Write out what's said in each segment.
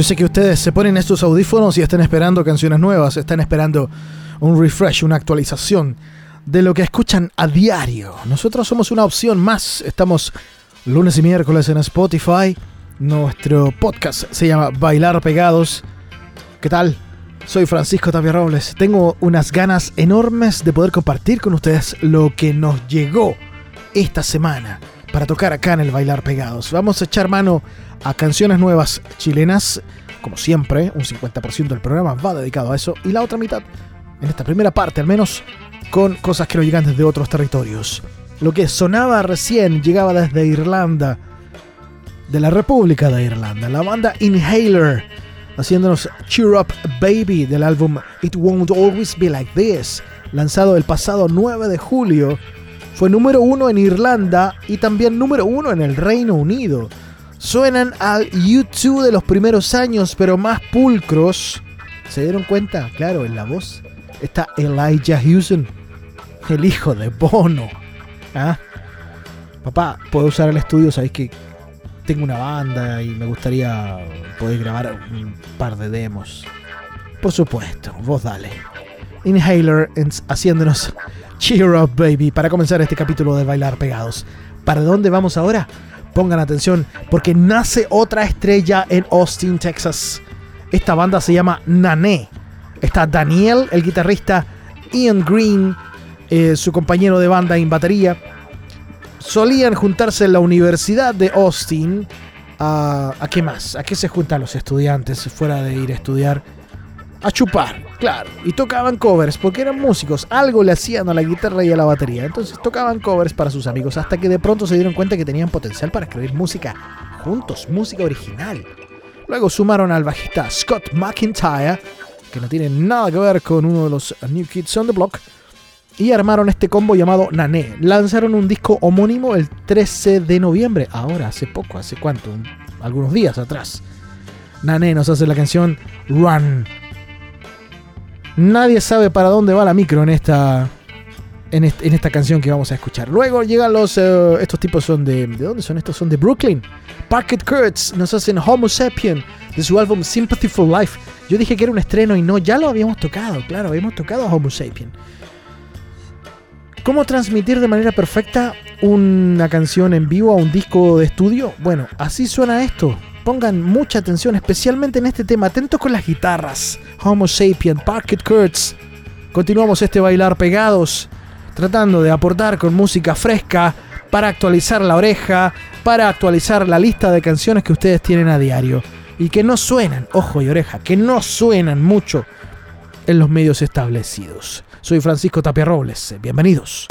Yo sé que ustedes se ponen estos audífonos y están esperando canciones nuevas, están esperando un refresh, una actualización de lo que escuchan a diario. Nosotros somos una opción más. Estamos lunes y miércoles en Spotify. Nuestro podcast se llama Bailar Pegados. ¿Qué tal? Soy Francisco Tapia Robles. Tengo unas ganas enormes de poder compartir con ustedes lo que nos llegó esta semana para tocar acá en el Bailar Pegados. Vamos a echar mano a canciones nuevas chilenas. Como siempre, un 50% del programa va dedicado a eso y la otra mitad, en esta primera parte al menos, con cosas que nos llegan desde otros territorios. Lo que sonaba recién llegaba desde Irlanda, de la República de Irlanda, la banda Inhaler, haciéndonos Cheer Up Baby del álbum It Won't Always Be Like This, lanzado el pasado 9 de julio. Fue número uno en Irlanda y también número uno en el Reino Unido Suenan al YouTube de los primeros años, pero más pulcros. ¿Se dieron cuenta? Claro, en la voz está Elijah Houston, el hijo de Bono. ¿Ah? Papá, puedo usar el estudio, sabéis que tengo una banda y me gustaría poder grabar un par de demos. Por supuesto, vos dale. Inhaler haciéndonos Cheer Up Baby para comenzar este capítulo de Bailar Pegados. ¿Para dónde vamos ahora? Pongan atención porque nace otra estrella en Austin, Texas. Esta banda se llama Nané. Está Daniel, el guitarrista, Ian Green, eh, su compañero de banda en batería. Solían juntarse en la Universidad de Austin. ¿A, ¿A qué más? ¿A qué se juntan los estudiantes fuera de ir a estudiar? A chupar, claro. Y tocaban covers porque eran músicos. Algo le hacían a la guitarra y a la batería. Entonces tocaban covers para sus amigos hasta que de pronto se dieron cuenta que tenían potencial para escribir música juntos, música original. Luego sumaron al bajista Scott McIntyre, que no tiene nada que ver con uno de los New Kids on the Block, y armaron este combo llamado Nané. Lanzaron un disco homónimo el 13 de noviembre, ahora, hace poco, hace cuánto, algunos días atrás. Nané nos hace la canción Run. Nadie sabe para dónde va la micro en esta, en, esta canción que vamos a escuchar. Luego llegan los. Eh, estos tipos son de. ¿De dónde son estos? Son de Brooklyn. Parket Kurtz nos hacen Homo Sapien de su álbum Sympathy for Life. Yo dije que era un estreno y no, ya lo habíamos tocado, claro, habíamos tocado Homo Sapien. ¿Cómo transmitir de manera perfecta una canción en vivo a un disco de estudio? Bueno, así suena esto. Pongan mucha atención, especialmente en este tema. Atentos con las guitarras. Homo sapien, Parket Kurtz. Continuamos este bailar pegados, tratando de aportar con música fresca para actualizar la oreja, para actualizar la lista de canciones que ustedes tienen a diario y que no suenan, ojo y oreja, que no suenan mucho en los medios establecidos. Soy Francisco Tapia Robles, bienvenidos.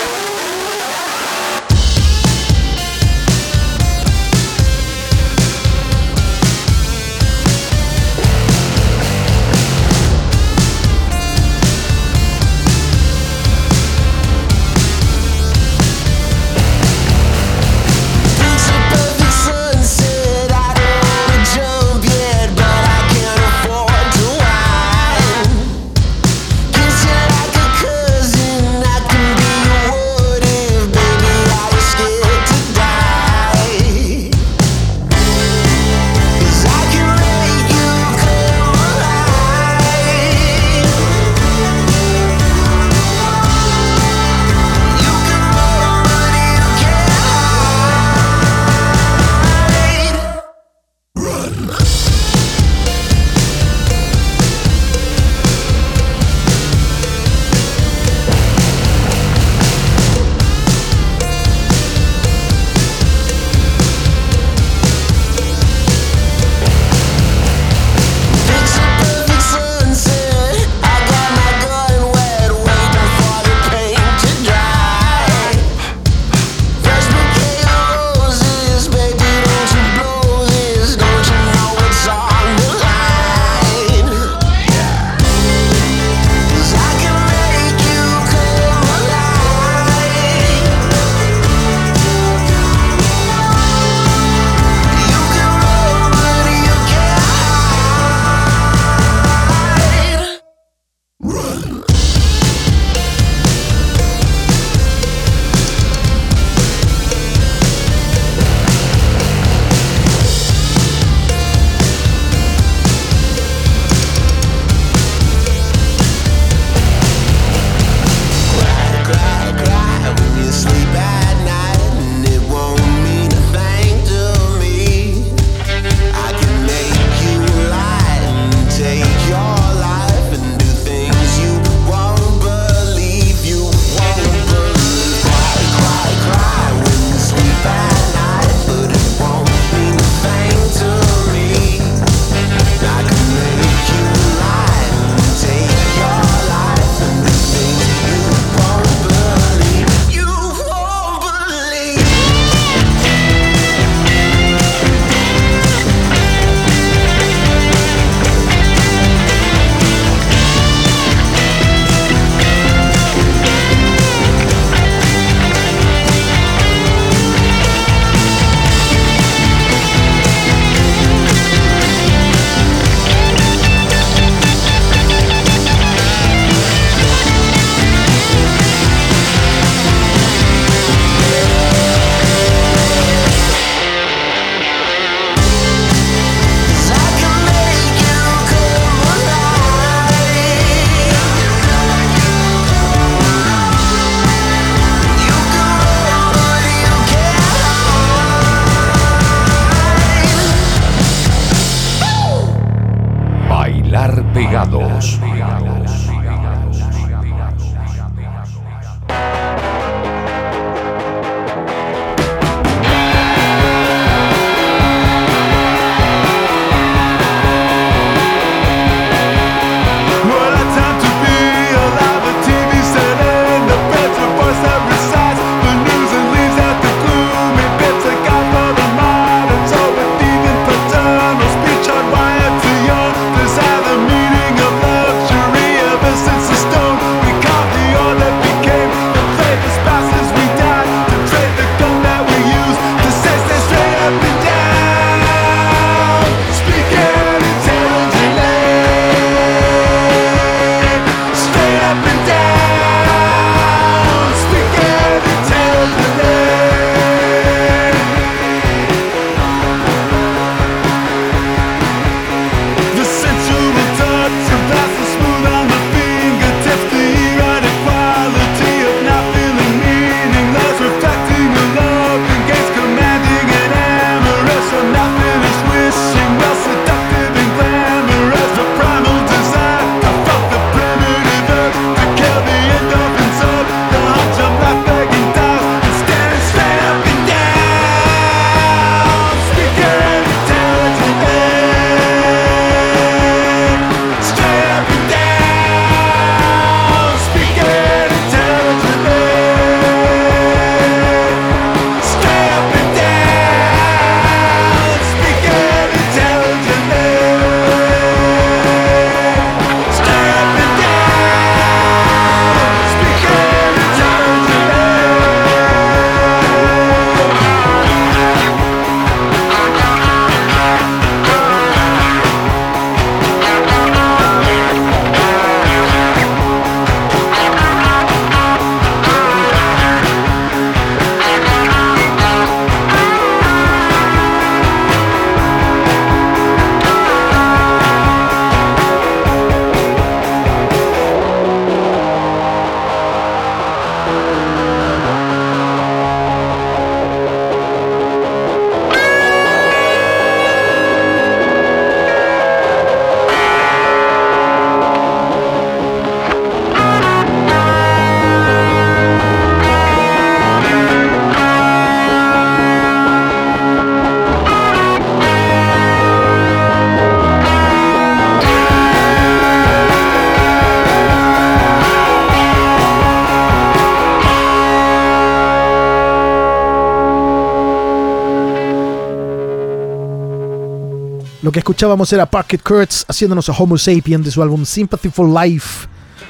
Escuchábamos era Parket Kurtz haciéndonos a Homo Sapien de su álbum Sympathy for Life,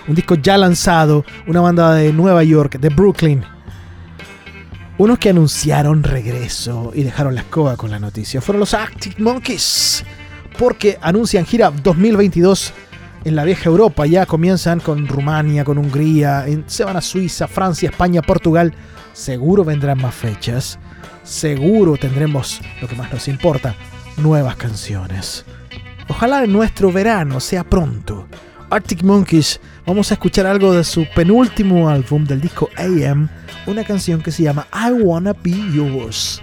un disco ya lanzado, una banda de Nueva York, de Brooklyn. Unos que anunciaron regreso y dejaron la escoba con la noticia fueron los Arctic Monkeys, porque anuncian gira 2022 en la vieja Europa. Ya comienzan con Rumania, con Hungría, se van a Suiza, Francia, España, Portugal. Seguro vendrán más fechas. Seguro tendremos lo que más nos importa, nuevas canciones. Ojalá nuestro verano sea pronto. Arctic Monkeys, vamos a escuchar algo de su penúltimo álbum del disco AM, una canción que se llama I Wanna Be Yours.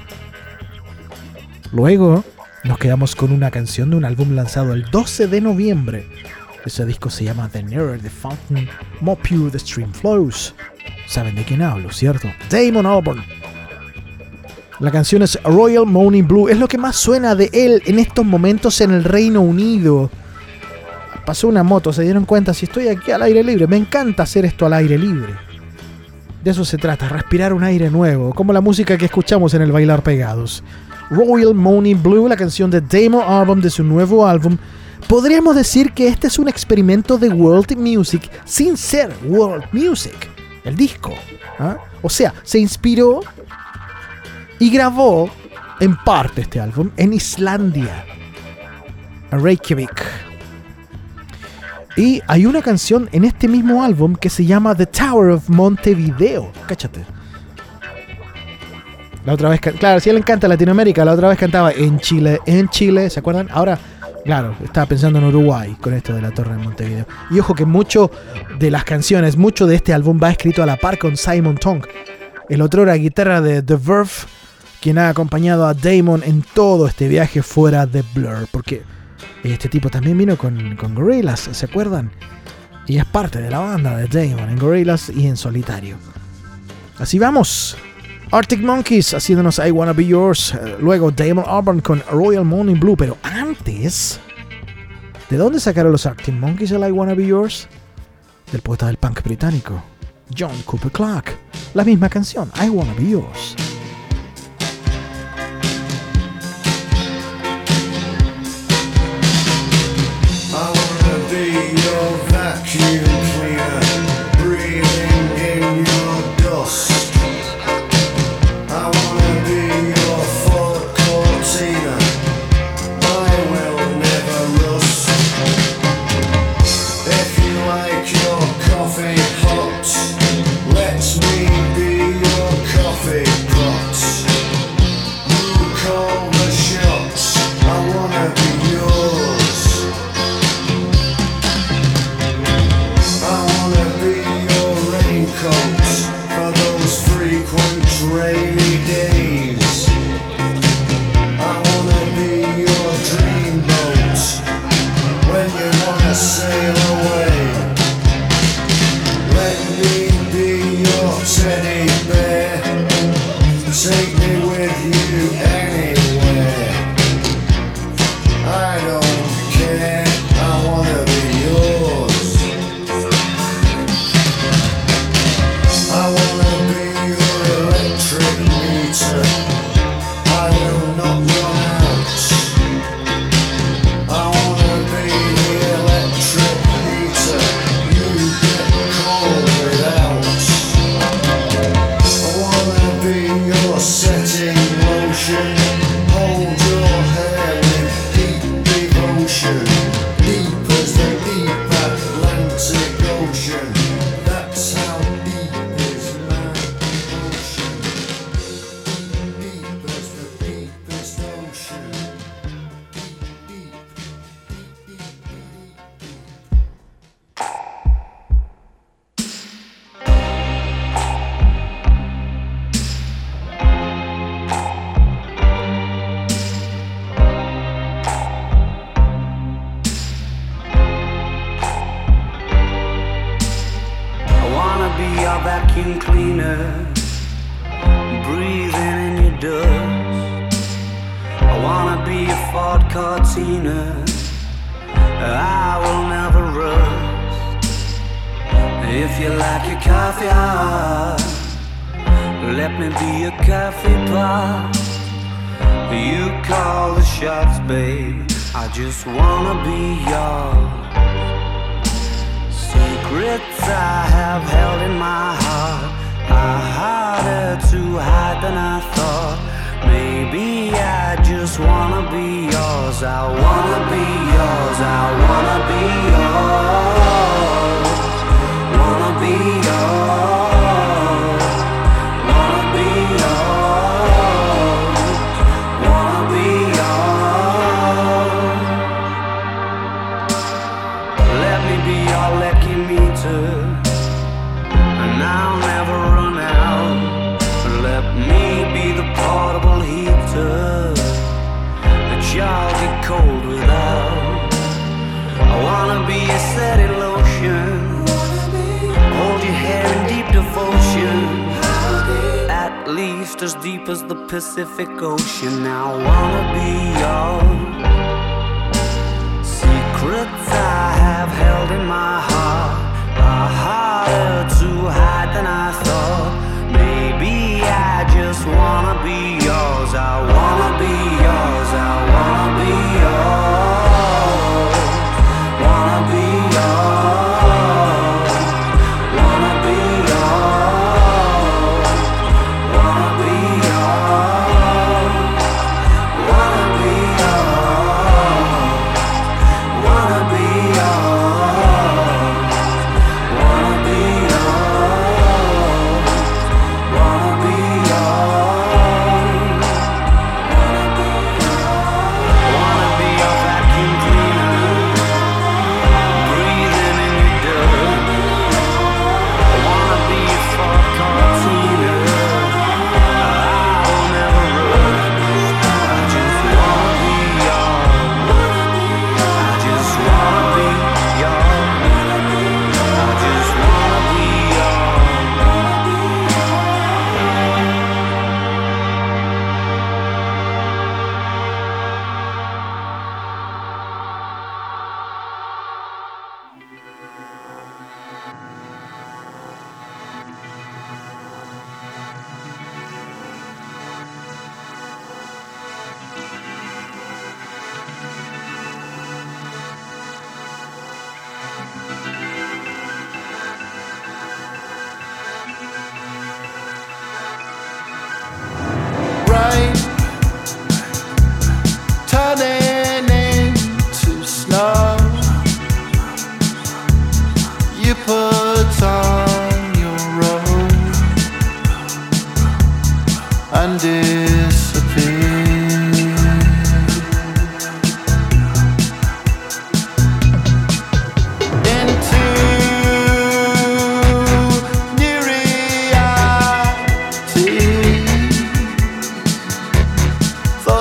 Luego nos quedamos con una canción de un álbum lanzado el 12 de noviembre. Ese disco se llama The Nearer the Fountain, More Pure the Stream Flows. Saben de quién hablo, ¿cierto? Damon Albarn. La canción es Royal Money Blue. Es lo que más suena de él en estos momentos en el Reino Unido. Pasó una moto, se dieron cuenta, si estoy aquí al aire libre, me encanta hacer esto al aire libre. De eso se trata, respirar un aire nuevo, como la música que escuchamos en el Bailar Pegados. Royal Money Blue, la canción de Damon Albarn de su nuevo álbum. Podríamos decir que este es un experimento de world music sin ser world music, el disco. ¿ah? O sea, se inspiró y grabó en parte este álbum en Islandia, en Reykjavik. Y hay una canción en este mismo álbum que se llama The Tower of Montevideo. Cáchate. La otra vez, claro, si él encanta Latinoamérica, la otra vez cantaba en Chile, en Chile, ¿se acuerdan? Ahora, claro, estaba pensando en Uruguay con esto de la Torre de Montevideo. Y ojo que mucho de las canciones, mucho de este álbum va escrito a la par con Simon Tong. El otro era guitarra de The Verve, quien ha acompañado a Damon en todo este viaje fuera de Blur. Porque Este tipo también vino con, con Gorillaz, ¿se acuerdan? Y es parte de la banda de Damon en Gorillaz y en solitario. Así vamos. Arctic Monkeys haciéndonos I Wanna Be Yours. Eh, luego Damon Albarn con Royal Morning Blue. Pero antes, ¿de dónde sacaron los Arctic Monkeys el I Wanna Be Yours? Del poeta del punk británico, John Cooper Clarke. La misma canción, I Wanna Be Yours. vacuum cleaner, breathing in your dust. I wanna be a Ford Cortina. I will never rust. If you like your coffee hot, let me be a coffee pot. You call the shots, babe. I just wanna be yours secrets I have held in my heart are harder to hide than I thought. Maybe I just wanna be yours. I wanna be yours. I wanna be yours. Wanna be yours. just as deep as the Pacific Ocean. I wanna be yours. secrets I have held in my heart are harder to hide than I thought. Maybe I just wanna be yours. I wanna be yours.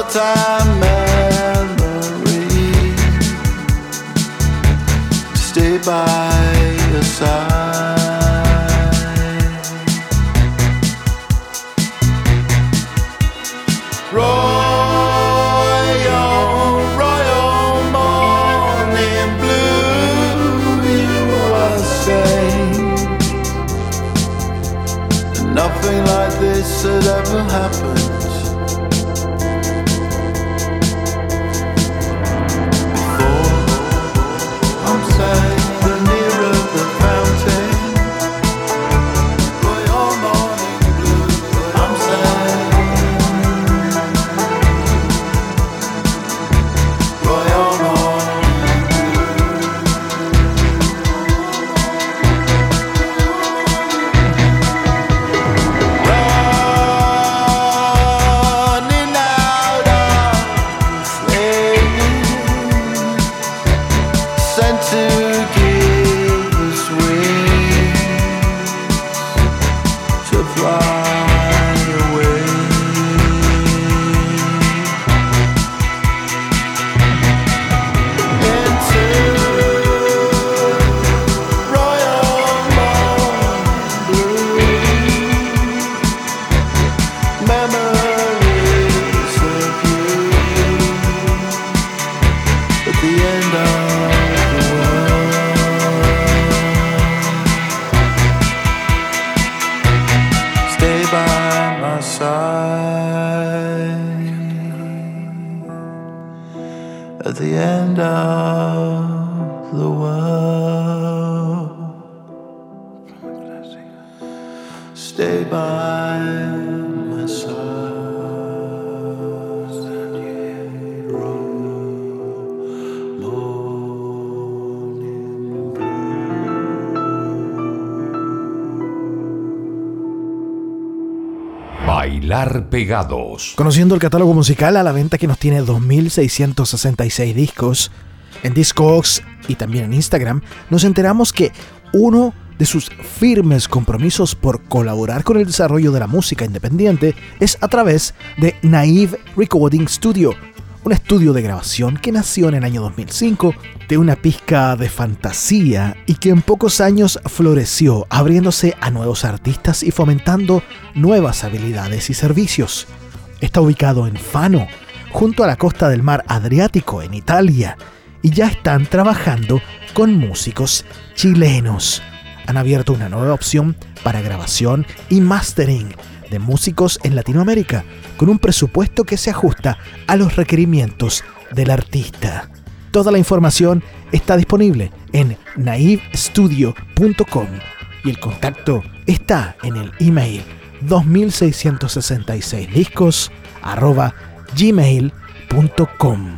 time. at the end of the world. Stay by. Pegados. Conociendo el catálogo musical a la venta que nos tiene 2.666 discos, en Discogs y también en Instagram, nos enteramos que uno de sus firmes compromisos por colaborar con el desarrollo de la música independiente es a través de Naive Recording Studio, un estudio de grabación que nació en el año 2005 de una pizca de fantasía y que en pocos años floreció, abriéndose a nuevos artistas y fomentando nuevas habilidades y servicios. Está ubicado en Fano, junto a la costa del mar Adriático, en Italia, y ya están trabajando con músicos chilenos. Han abierto una nueva opción para grabación y mastering de músicos en Latinoamérica, con un presupuesto que se ajusta a los requerimientos del artista. Toda la información está disponible en naivestudio.com y el contacto está en el email 2666 discos gmail.com.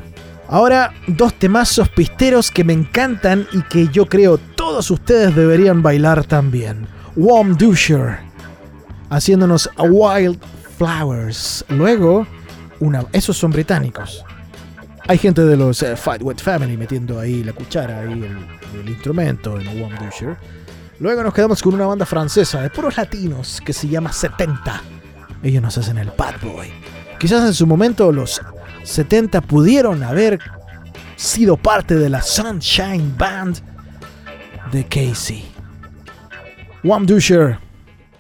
Ahora, dos temazos pisteros que me encantan y que yo creo todos ustedes deberían bailar también. Warm Dusher, haciéndonos a Wild Flowers. Luego, esos son británicos. Hay gente de los eh, Fight With Family metiendo ahí la cuchara, ahí el, el instrumento en One Dusher. Luego nos quedamos con una banda francesa de puros latinos que se llama 70. Ellos nos hacen el Bad Boy. Quizás en su momento los 70 pudieron haber sido parte de la Sunshine Band de Casey. One Dusher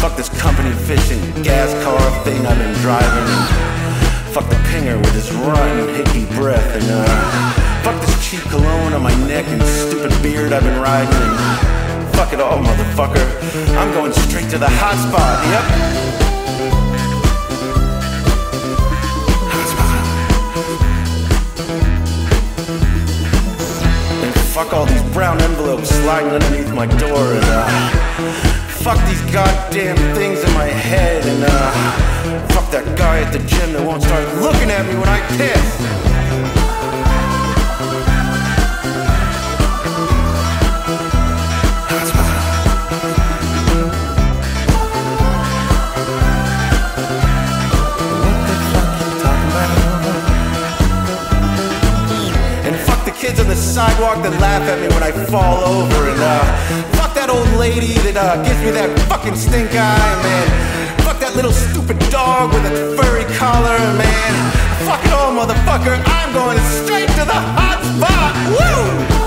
fuck this company fishing gas car thing I've been driving, fuck the pinger with his rotten hickey breath, and uh, fuck this cheap cologne on my neck and stupid beard I've been riding, and fuck it all, motherfucker. I'm going straight to the hot spot. Yep. Fuck all these brown envelopes sliding underneath my door and uh fuck these goddamn things in my head and uh fuck that guy at the gym that won't start looking at me when I piss. kids on the sidewalk that laugh at me when I fall over. And uh, old lady that uh, gives me that fucking stink eye, man. Fuck that little stupid dog with a furry collar, man. Fuck it all, motherfucker. I'm going straight to the hot spot. Woo!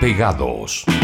Pegados.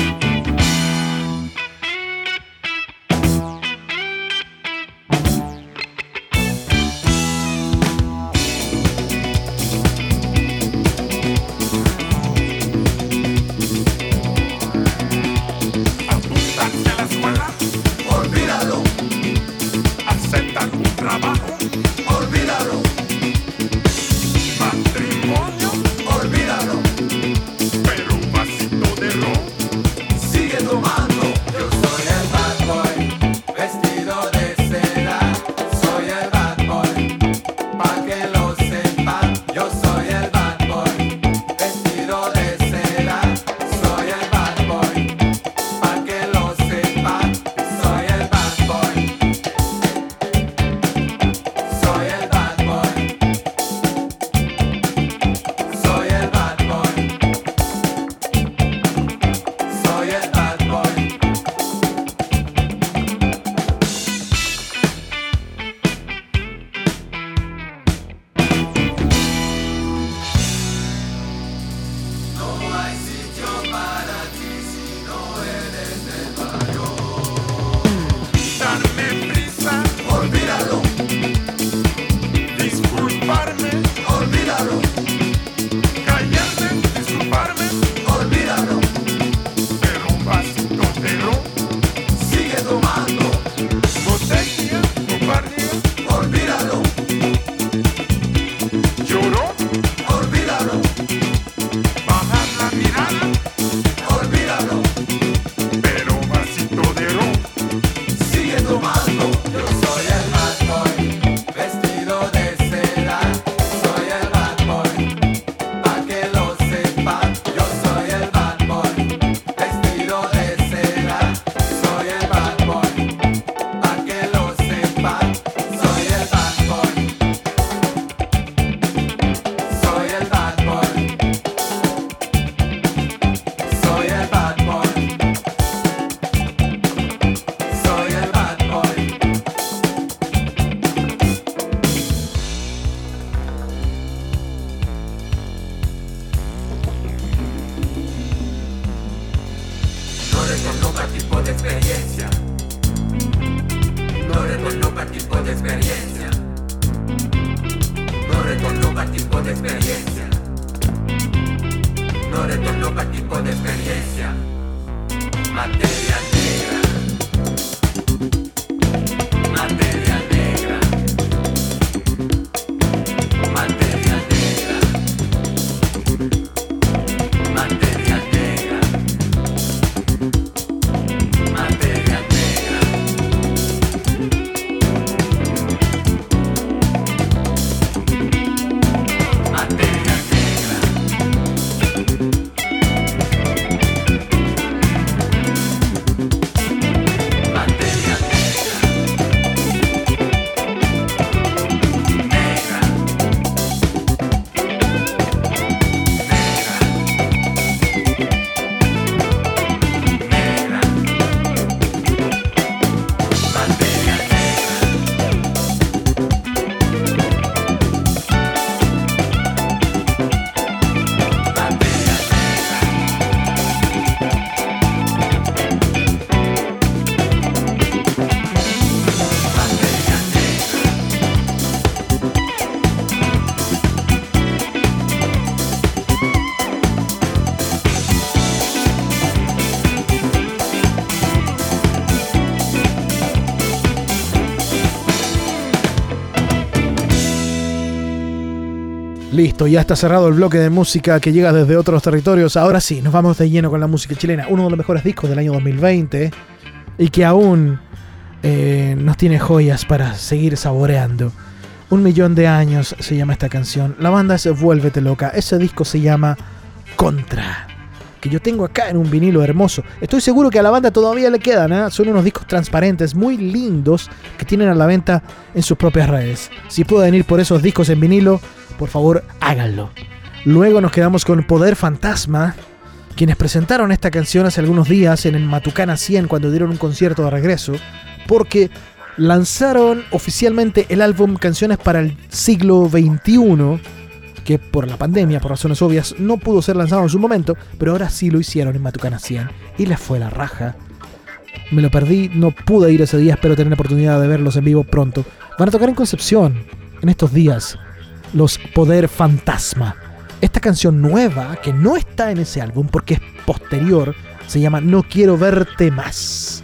Listo, ya está cerrado el bloque de música que llega desde otros territorios. Ahora sí, nos vamos de lleno con la música chilena. Uno de los mejores discos del año 2020 y que aún eh, nos tiene joyas para seguir saboreando. Un millón de años se llama esta canción. La banda es Vuélvete Loca. Ese disco se llama Contra. Que yo tengo acá en un vinilo hermoso. Estoy seguro que a la banda todavía le quedan. ¿eh? Son unos discos transparentes muy lindos que tienen a la venta en sus propias redes. Si pueden ir por esos discos en vinilo, por favor háganlo. Luego nos quedamos con Poder Fantasma, quienes presentaron esta canción hace algunos días en el Matucana 100 cuando dieron un concierto de regreso, porque lanzaron oficialmente el álbum Canciones para el siglo XXI, que por la pandemia, por razones obvias, no pudo ser lanzado en su momento, pero ahora sí lo hicieron en Matucana 100 y les fue la raja. Me lo perdí, no pude ir ese día, espero tener la oportunidad de verlos en vivo pronto. Van a tocar en Concepción en estos días los Poder Fantasma. Esta canción nueva, que no está en ese álbum porque es posterior, se llama No quiero verte más.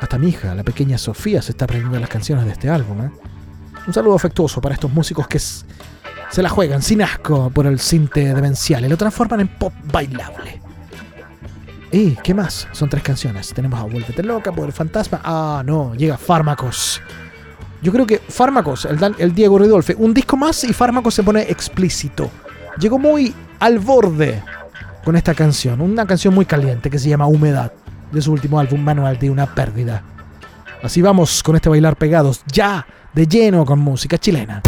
Hasta mi hija, la pequeña Sofía, se está aprendiendo las canciones de este álbum. ¿eh? Un saludo afectuoso para estos músicos que se la juegan sin asco por el cinte demencial y lo transforman en pop bailable. ¿Y qué más? Son tres canciones. Tenemos a Vuélvete Loca, Poder Fantasma. Ah, no, llega Fármacos. Yo creo que Fármacos, el, Diego Ridolfe, un disco más y Fármacos se pone explícito. Llegó muy al borde con esta canción, una canción muy caliente que se llama Humedad, de su último álbum Manual de una pérdida. Así vamos con este bailar pegados, ya de lleno con música chilena.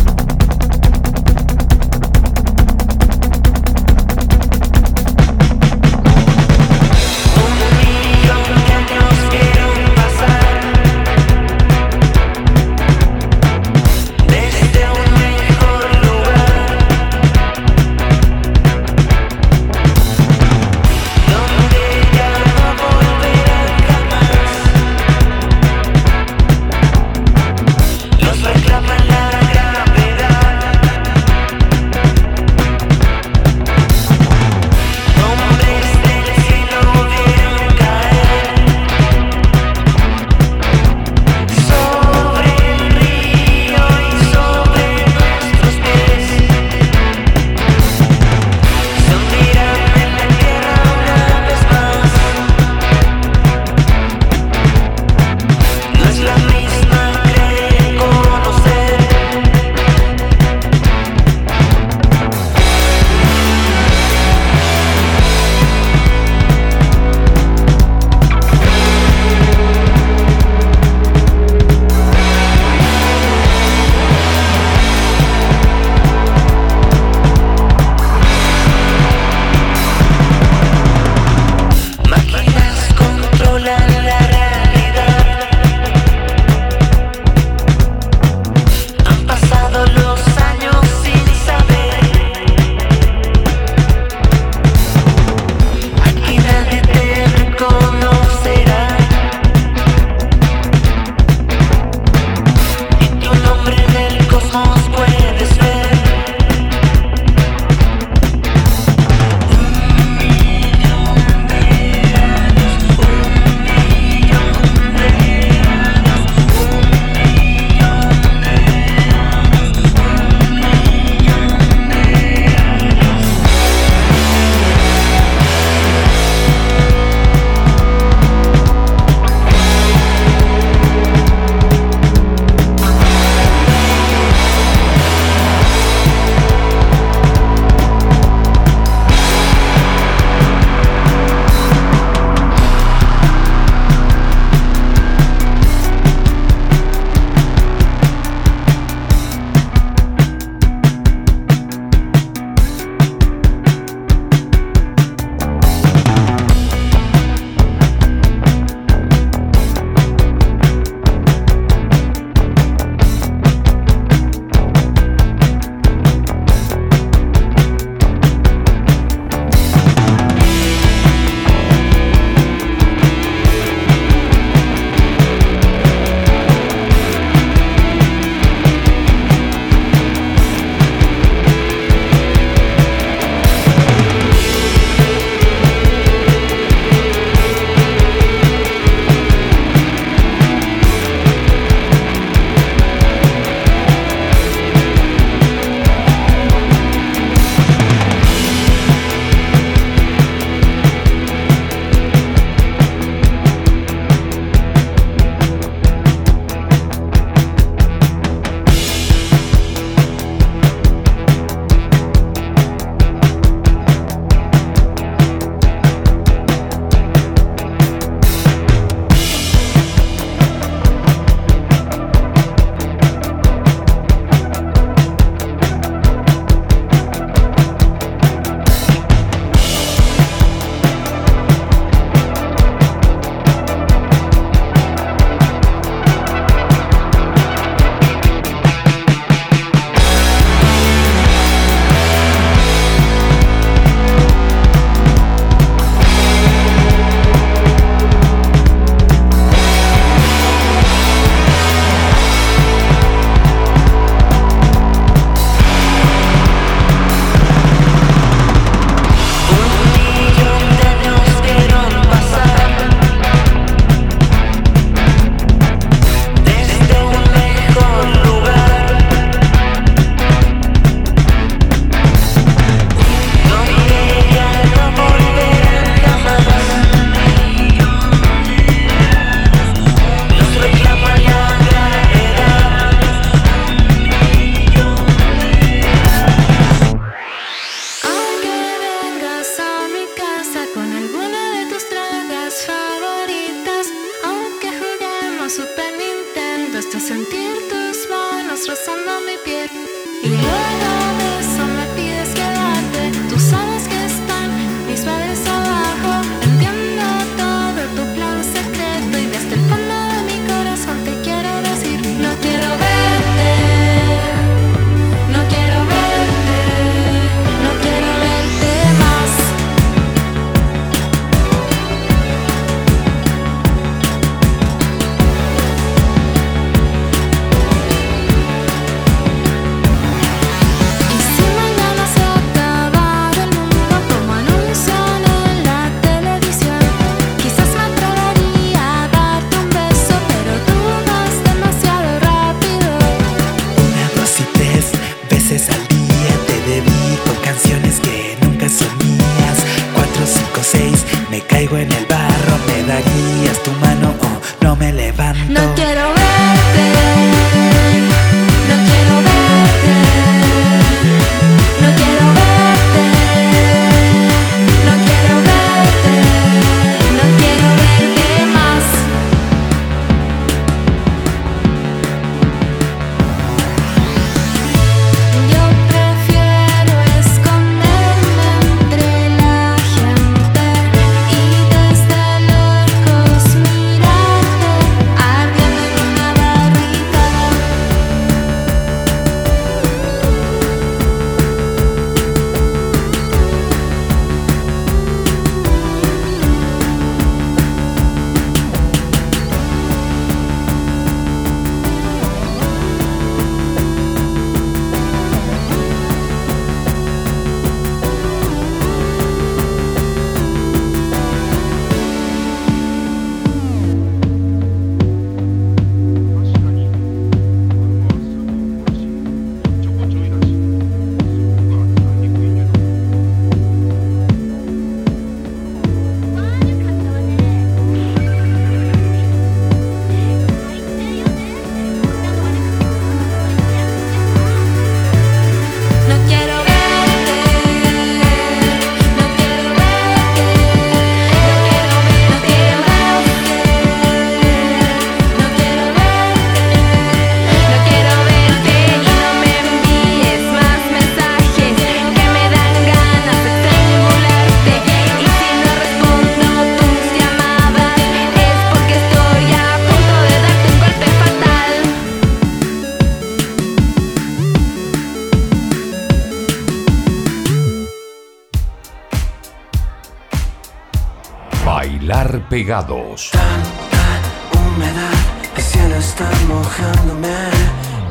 abrigados. Tan, tan humedad, el cielo está mojándome.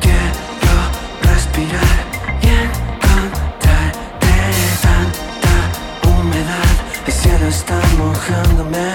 Quiero respirar y encontrarte. Tanta humedad, el cielo está mojándome.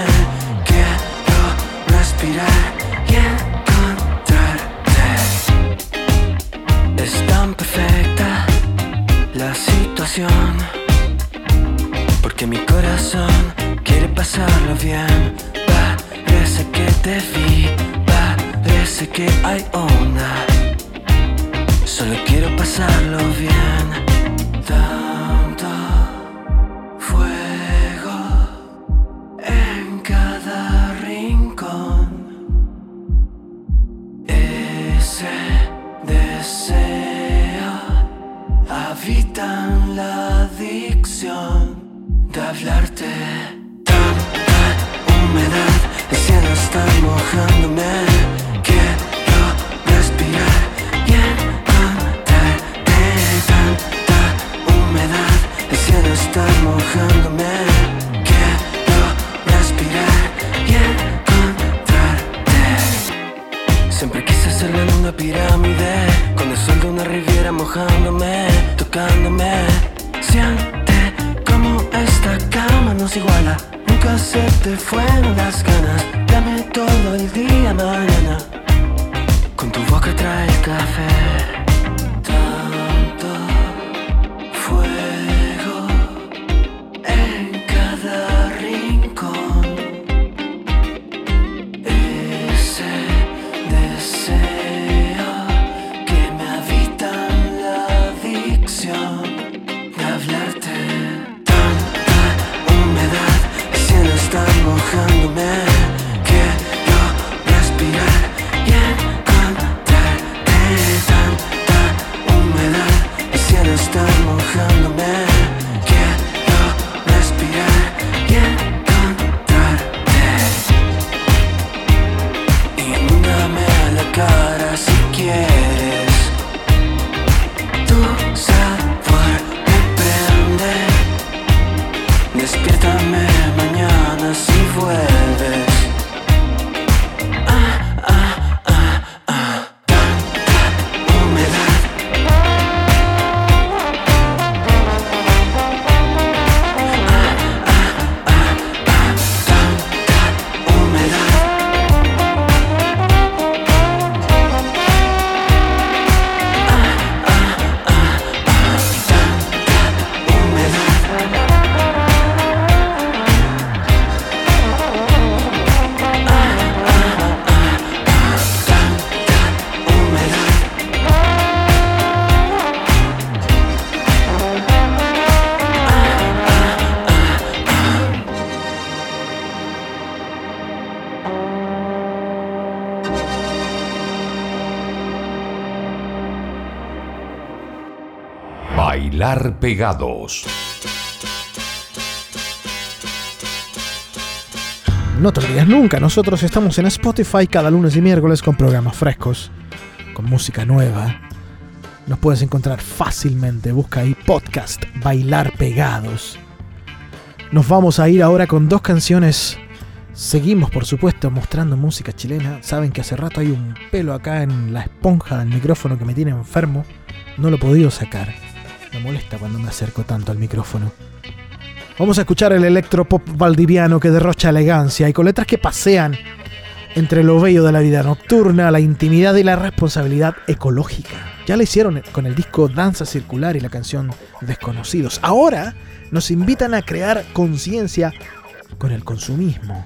Pegados. No te olvides nunca, nosotros estamos en Spotify cada lunes y miércoles con programas frescos, con música nueva. Nos puedes encontrar fácilmente, busca ahí podcast Bailar Pegados. Nos vamos a ir ahora con dos canciones. Seguimos, por supuesto, mostrando música chilena. Saben que hace rato hay un pelo acá en la esponja del micrófono que me tiene enfermo. No lo he podido sacar. Me molesta cuando me acerco tanto al micrófono. Vamos a escuchar el electropop valdiviano que derrocha elegancia y con letras que pasean entre lo bello de la vida nocturna, la intimidad y la responsabilidad ecológica. Ya lo hicieron con el disco Danza Circular y la canción Desconocidos. Ahora nos invitan a crear conciencia con el consumismo.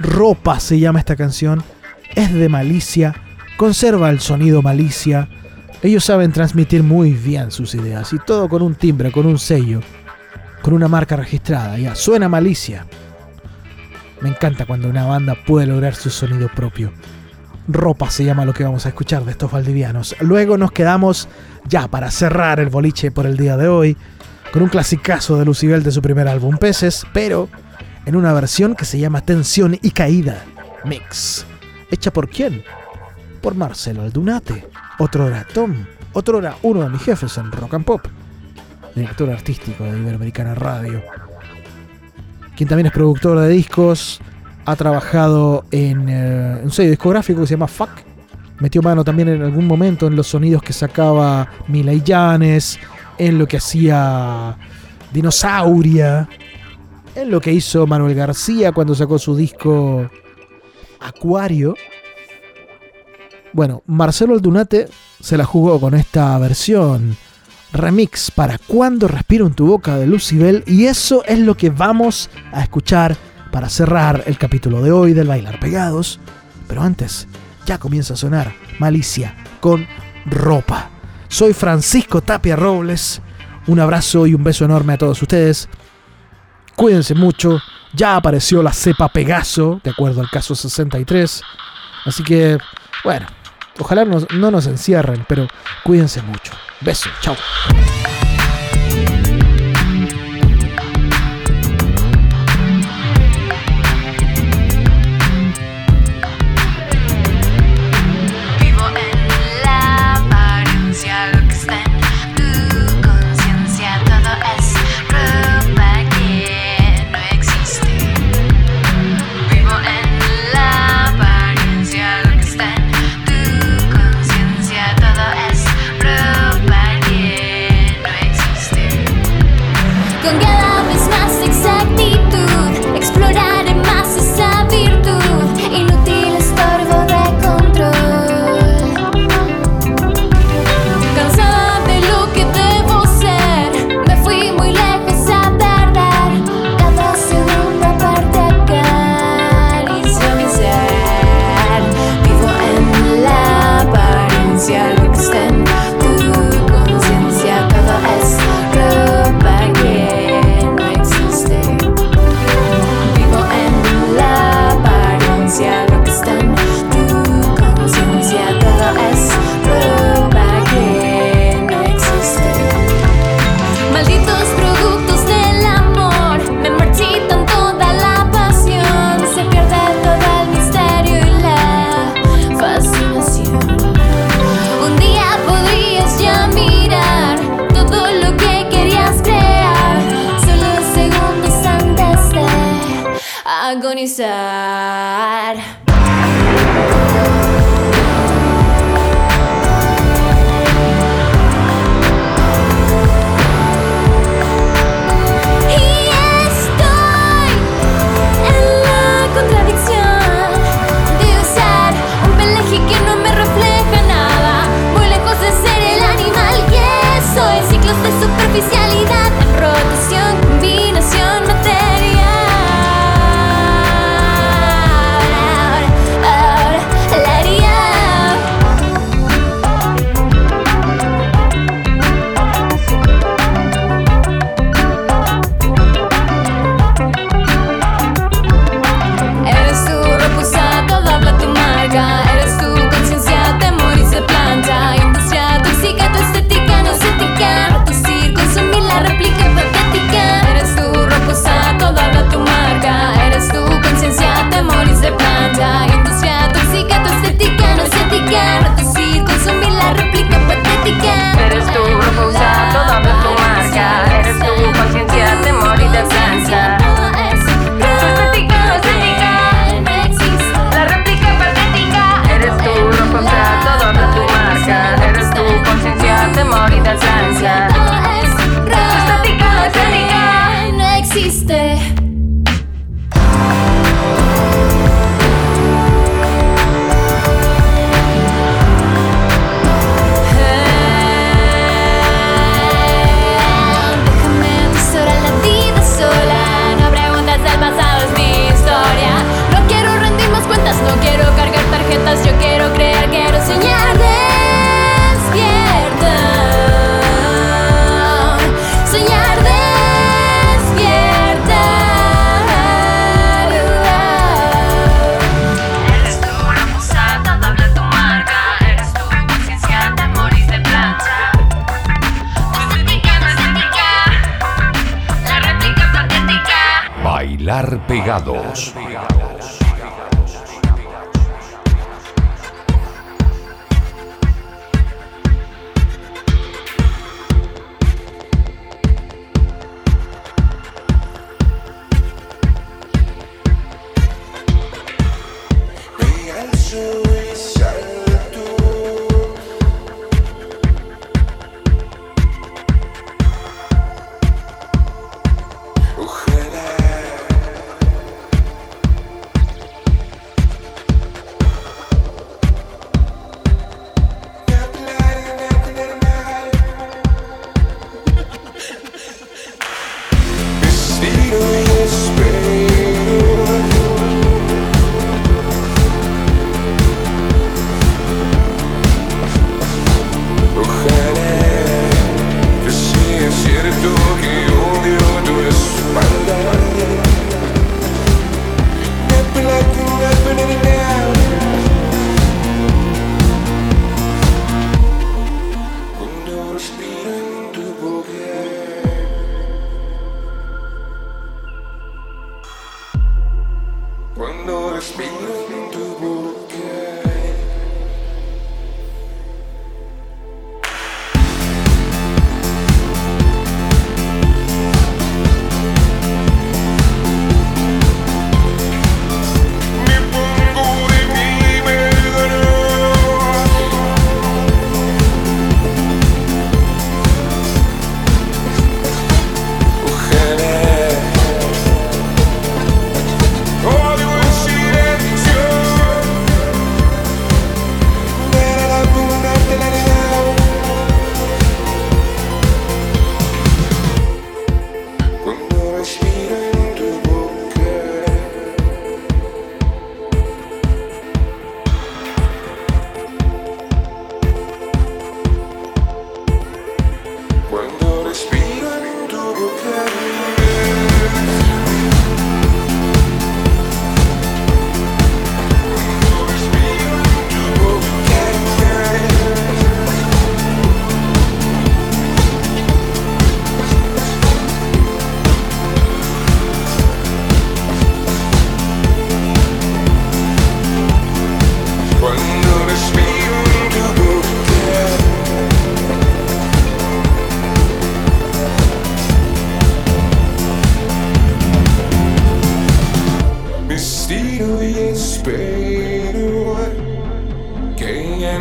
Ropa se llama esta canción, es de malicia, conserva el sonido malicia. Ellos saben transmitir muy bien sus ideas y todo con un timbre, con un sello, con una marca registrada. Ya suena malicia. Me encanta cuando una banda puede lograr su sonido propio. Ropa se llama lo que vamos a escuchar de estos valdivianos. Luego nos quedamos ya para cerrar el boliche por el día de hoy con un clasicazo de Lucibel de su primer álbum Peces, pero en una versión que se llama Tensión y Caída Mix. ¿Hecha por quién? Por Marcelo Aldunate. Otro era Tom. Otro era uno de mis jefes en Rock and Pop. Director artístico de Iberoamericana Radio. Quien también es productor de discos. Ha trabajado en eh, un sello discográfico que se llama Fuck. Metió mano también en algún momento en los sonidos que sacaba Mila Yanes. En lo que hacía Dinosauria. En lo que hizo Manuel García cuando sacó su disco Acuario. Bueno, Marcelo Aldunate se la jugó con esta versión remix para Cuando respiro en tu boca de Lucibel y eso es lo que vamos a escuchar para cerrar el capítulo de hoy del Bailar Pegados. Pero antes, ya comienza a sonar Malicia con ropa. Soy Francisco Tapia Robles. Un abrazo y un beso enorme a todos ustedes. Cuídense mucho. Ya apareció la cepa Pegaso, de acuerdo al caso 63. Así que, bueno, ojalá nos- no nos encierren, pero cuídense mucho. Beso, chao.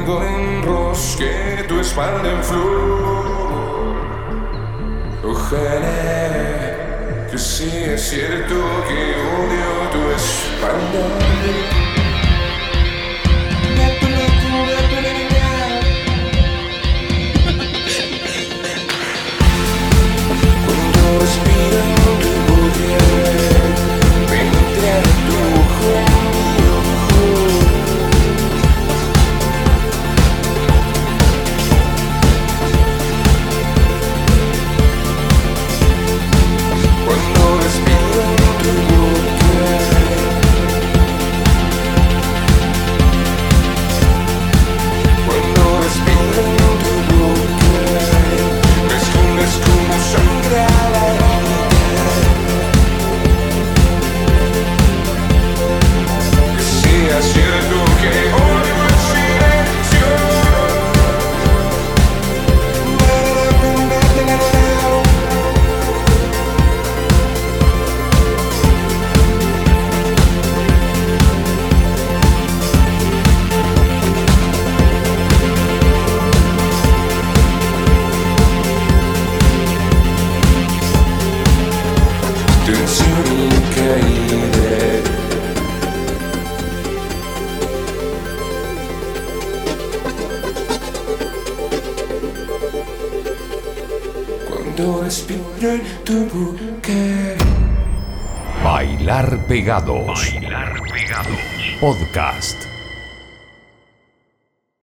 enrosque tu espalda en flor. Ojalá que sí es cierto que odio tu espalda. Bailar pegados. Podcast.